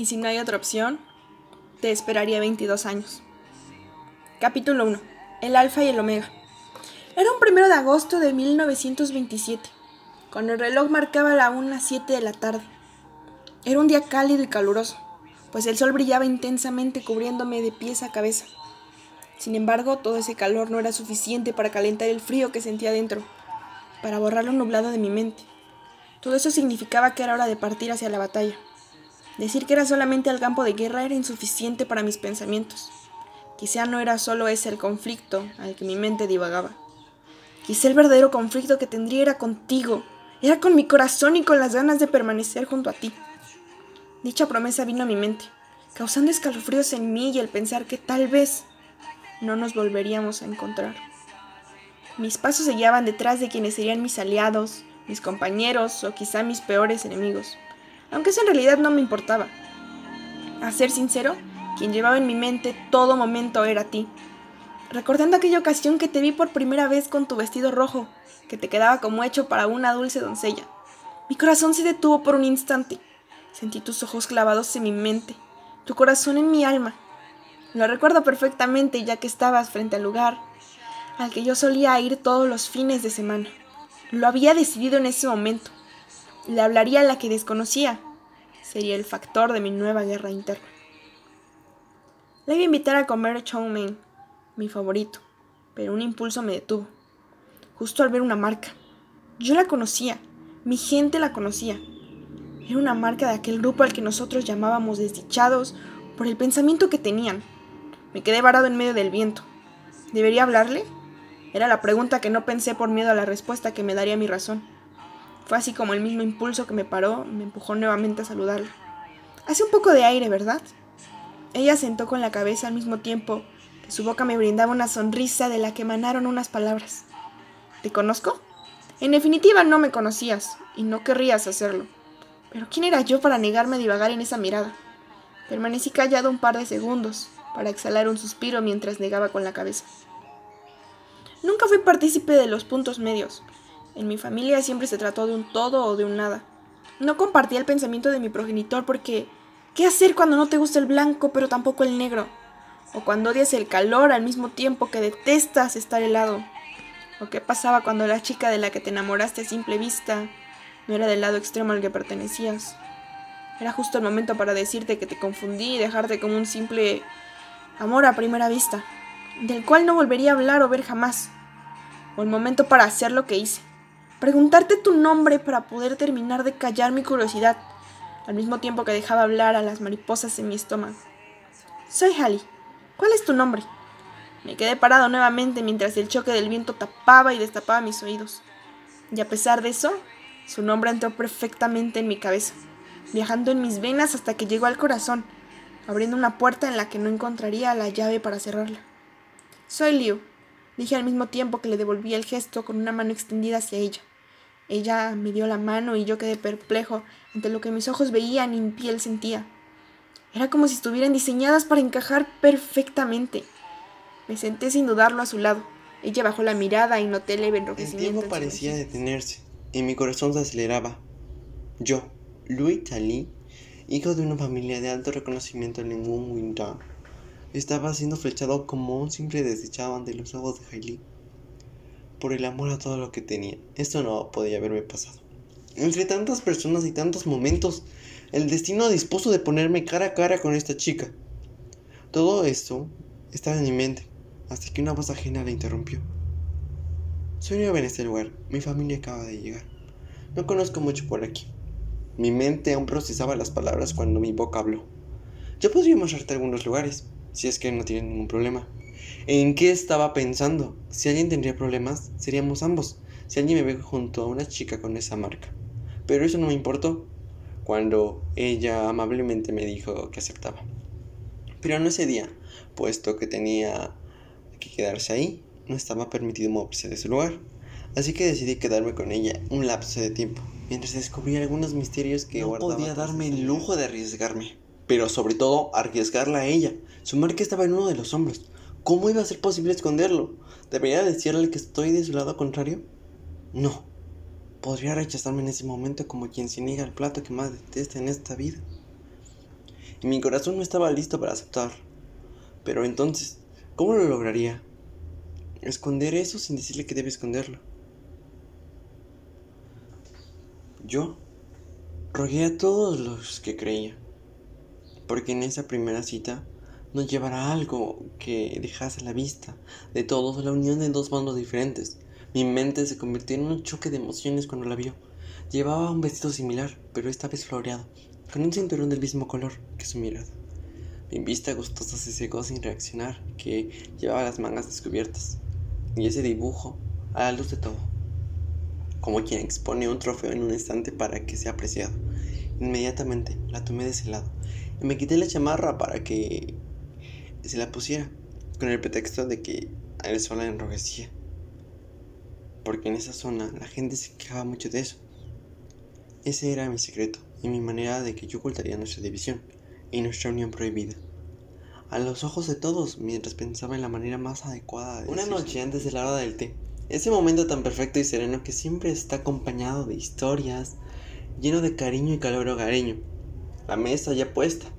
y si no hay otra opción, te esperaría 22 años. Capítulo 1. El Alfa y el Omega. Era un primero de agosto de 1927, cuando el reloj marcaba la 1.07 de la tarde. Era un día cálido y caluroso, pues el sol brillaba intensamente cubriéndome de pies a cabeza. Sin embargo, todo ese calor no era suficiente para calentar el frío que sentía dentro, para borrar lo nublado de mi mente. Todo eso significaba que era hora de partir hacia la batalla. Decir que era solamente al campo de guerra era insuficiente para mis pensamientos. Quizá no era solo ese el conflicto al que mi mente divagaba. Quizá el verdadero conflicto que tendría era contigo, era con mi corazón y con las ganas de permanecer junto a ti. Dicha promesa vino a mi mente, causando escalofríos en mí y el pensar que tal vez no nos volveríamos a encontrar. Mis pasos se guiaban detrás de quienes serían mis aliados, mis compañeros o quizá mis peores enemigos, aunque eso en realidad no me importaba. A ser sincero, quien llevaba en mi mente todo momento era ti. Recordando aquella ocasión que te vi por primera vez con tu vestido rojo, que te quedaba como hecho para una dulce doncella. Mi corazón se detuvo por un instante. Sentí tus ojos clavados en mi mente, tu corazón en mi alma. Lo recuerdo perfectamente ya que estabas frente al lugar al que yo solía ir todos los fines de semana. Lo había decidido en ese momento. Le hablaría a la que desconocía. Sería el factor de mi nueva guerra interna. Le iba a invitar a comer chow mein, mi favorito, pero un impulso me detuvo. Justo al ver una marca. Yo la conocía, mi gente la conocía. Era una marca de aquel grupo al que nosotros llamábamos desdichados por el pensamiento que tenían. Me quedé varado en medio del viento. ¿Debería hablarle? Era la pregunta que no pensé por miedo a la respuesta que me daría mi razón. Fue así como el mismo impulso que me paró me empujó nuevamente a saludarla. Hace un poco de aire, ¿verdad? Ella sentó con la cabeza al mismo tiempo que su boca me brindaba una sonrisa de la que emanaron unas palabras. ¿Te conozco? En definitiva no me conocías y no querrías hacerlo. Pero ¿quién era yo para negarme a divagar en esa mirada? Permanecí callado un par de segundos para exhalar un suspiro mientras negaba con la cabeza. Nunca fui partícipe de los puntos medios. En mi familia siempre se trató de un todo o de un nada. No compartía el pensamiento de mi progenitor porque ¿qué hacer cuando no te gusta el blanco pero tampoco el negro? O cuando odias el calor al mismo tiempo que detestas estar helado. ¿O qué pasaba cuando la chica de la que te enamoraste a simple vista no era del lado extremo al que pertenecías? Era justo el momento para decirte que te confundí y dejarte como un simple amor a primera vista del cual no volvería a hablar o ver jamás. O el momento para hacer lo que hice. Preguntarte tu nombre para poder terminar de callar mi curiosidad, al mismo tiempo que dejaba hablar a las mariposas en mi estómago. Soy Hallie. ¿Cuál es tu nombre? Me quedé parado nuevamente mientras el choque del viento tapaba y destapaba mis oídos. Y a pesar de eso, su nombre entró perfectamente en mi cabeza, viajando en mis venas hasta que llegó al corazón, abriendo una puerta en la que no encontraría la llave para cerrarla. Soy Liu, dije al mismo tiempo que le devolví el gesto con una mano extendida hacia ella. Ella me dio la mano y yo quedé perplejo ante lo que mis ojos veían y mi piel sentía. Era como si estuvieran diseñadas para encajar perfectamente. Me senté sin dudarlo a su lado. Ella bajó la mirada y noté leve enrojecimiento. El tiempo parecía detenerse y mi corazón se aceleraba. Yo, Louis Tali, hijo de una familia de alto reconocimiento en Windong, estaba siendo flechado como un simple desdichado ante los ojos de Hailey. Por el amor a todo lo que tenía, esto no podía haberme pasado. Entre tantas personas y tantos momentos, el destino dispuso de ponerme cara a cara con esta chica. Todo esto estaba en mi mente, hasta que una voz ajena la interrumpió. Soy nueva en este lugar, mi familia acaba de llegar. No conozco mucho por aquí. Mi mente aún procesaba las palabras cuando mi boca habló. Yo podría mostrarte algunos lugares, si es que no tiene ningún problema. ¿En qué estaba pensando? Si alguien tendría problemas, seríamos ambos. Si alguien me ve junto a una chica con esa marca. Pero eso no me importó cuando ella amablemente me dijo que aceptaba. Pero no ese día, puesto que tenía que quedarse ahí, no estaba permitido moverse de su lugar. Así que decidí quedarme con ella un lapso de tiempo, mientras descubría algunos misterios que no podía darme el lujo de arriesgarme pero sobre todo arriesgarla a ella. Su marca estaba en uno de los hombros. ¿Cómo iba a ser posible esconderlo? ¿Debería decirle que estoy de su lado contrario? No. Podría rechazarme en ese momento como quien se niega al plato que más detesta en esta vida. y mi corazón no estaba listo para aceptar. Pero entonces, ¿cómo lo lograría? Esconder eso sin decirle que debe esconderlo. Yo rogué a todos los que creía, porque en esa primera cita nos llevará algo que dejase a la vista de todos la unión de dos bandos diferentes. Mi mente se convirtió en un choque de emociones cuando la vio. Llevaba un vestido similar, pero esta vez floreado, con un cinturón del mismo color que su mirada. Mi vista gustosa se secó sin reaccionar, que llevaba las mangas descubiertas, y ese dibujo a la luz de todo, como quien expone un trofeo en un estante para que sea apreciado. Inmediatamente la tomé de ese lado y me quité la chamarra para que se la pusiera, con el pretexto de que el sol la enrojecía, porque en esa zona la gente se quejaba mucho de eso. Ese era mi secreto y mi manera de que yo ocultaría nuestra división y nuestra unión prohibida. A los ojos de todos, mientras pensaba en la manera más adecuada de Una noche antes de la hora del té, ese momento tan perfecto y sereno que siempre está acompañado de historias, lleno de cariño y calor hogareño. La mesa ya puesta,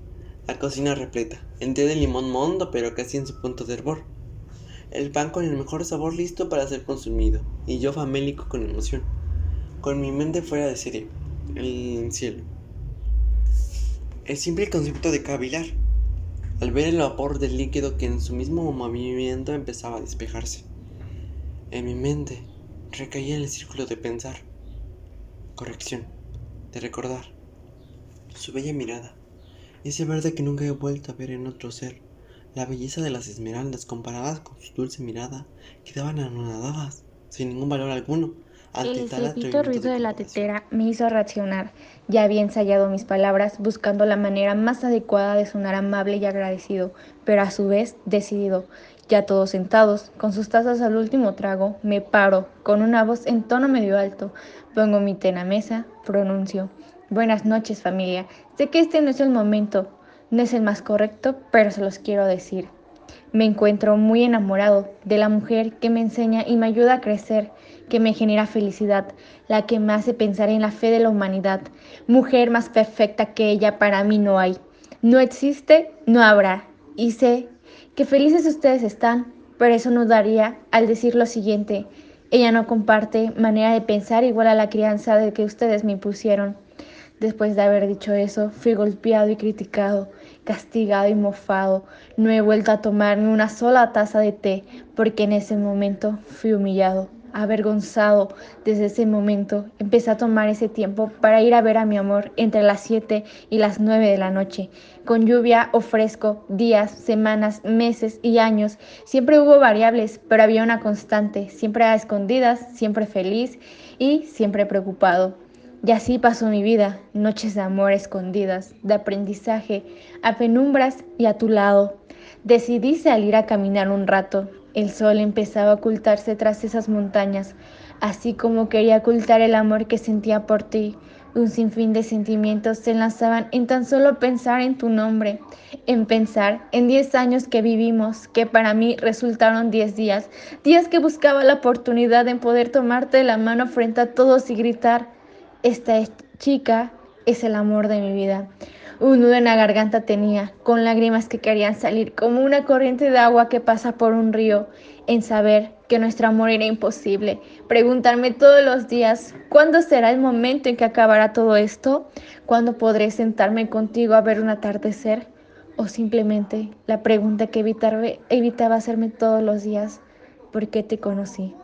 la cocina repleta, el té de limón mondo pero casi en su punto de hervor. El pan con el mejor sabor listo para ser consumido, y yo famélico con emoción, con mi mente fuera de serie el cielo. El simple concepto de cavilar, al ver el vapor del líquido que en su mismo movimiento empezaba a despejarse. En mi mente recaía el círculo de pensar, corrección, de recordar, su bella mirada, ese verde que nunca he vuelto a ver en otro ser, la belleza de las esmeraldas comparadas con su dulce mirada, quedaban anonadadas, sin ningún valor alguno, el estrepito ruido de la tetera me hizo reaccionar. Ya había ensayado mis palabras buscando la manera más adecuada de sonar amable y agradecido, pero a su vez decidido. Ya todos sentados, con sus tazas al último trago, me paro, con una voz en tono medio alto, pongo mi té en la mesa, pronuncio. Buenas noches familia, sé que este no es el momento, no es el más correcto, pero se los quiero decir. Me encuentro muy enamorado de la mujer que me enseña y me ayuda a crecer que me genera felicidad, la que me hace pensar en la fe de la humanidad. Mujer más perfecta que ella para mí no hay. No existe, no habrá. Y sé que felices ustedes están, pero eso no daría al decir lo siguiente. Ella no comparte manera de pensar igual a la crianza de que ustedes me impusieron. Después de haber dicho eso, fui golpeado y criticado, castigado y mofado. No he vuelto a tomarme una sola taza de té, porque en ese momento fui humillado avergonzado desde ese momento, empecé a tomar ese tiempo para ir a ver a mi amor entre las 7 y las 9 de la noche, con lluvia o fresco, días, semanas, meses y años. Siempre hubo variables, pero había una constante, siempre a escondidas, siempre feliz y siempre preocupado. Y así pasó mi vida, noches de amor escondidas, de aprendizaje, a penumbras y a tu lado. Decidí salir a caminar un rato, el sol empezaba a ocultarse tras esas montañas, así como quería ocultar el amor que sentía por ti. Un sinfín de sentimientos se enlazaban en tan solo pensar en tu nombre, en pensar en diez años que vivimos, que para mí resultaron diez días, días que buscaba la oportunidad de poder tomarte de la mano frente a todos y gritar, esta chica es el amor de mi vida. Un nudo en la garganta tenía, con lágrimas que querían salir, como una corriente de agua que pasa por un río, en saber que nuestro amor era imposible. Preguntarme todos los días, ¿cuándo será el momento en que acabará todo esto? ¿Cuándo podré sentarme contigo a ver un atardecer? O simplemente la pregunta que evitaba hacerme todos los días, ¿por qué te conocí?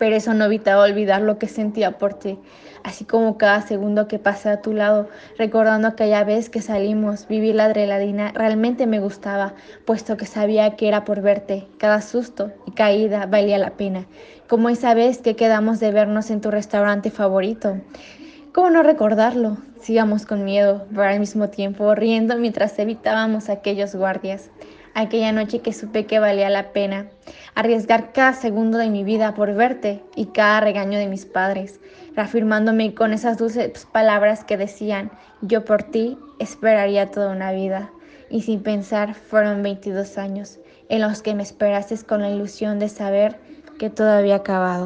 Pero eso no evitaba olvidar lo que sentía por ti, así como cada segundo que pasé a tu lado, recordando aquella vez que salimos, vivir la adrenalina realmente me gustaba, puesto que sabía que era por verte, cada susto y caída valía la pena, como esa vez que quedamos de vernos en tu restaurante favorito. ¿Cómo no recordarlo? Sigamos con miedo, pero al mismo tiempo riendo mientras evitábamos aquellos guardias aquella noche que supe que valía la pena arriesgar cada segundo de mi vida por verte y cada regaño de mis padres, reafirmándome con esas dulces palabras que decían, yo por ti esperaría toda una vida. Y sin pensar fueron 22 años en los que me esperaste con la ilusión de saber que todo había acabado.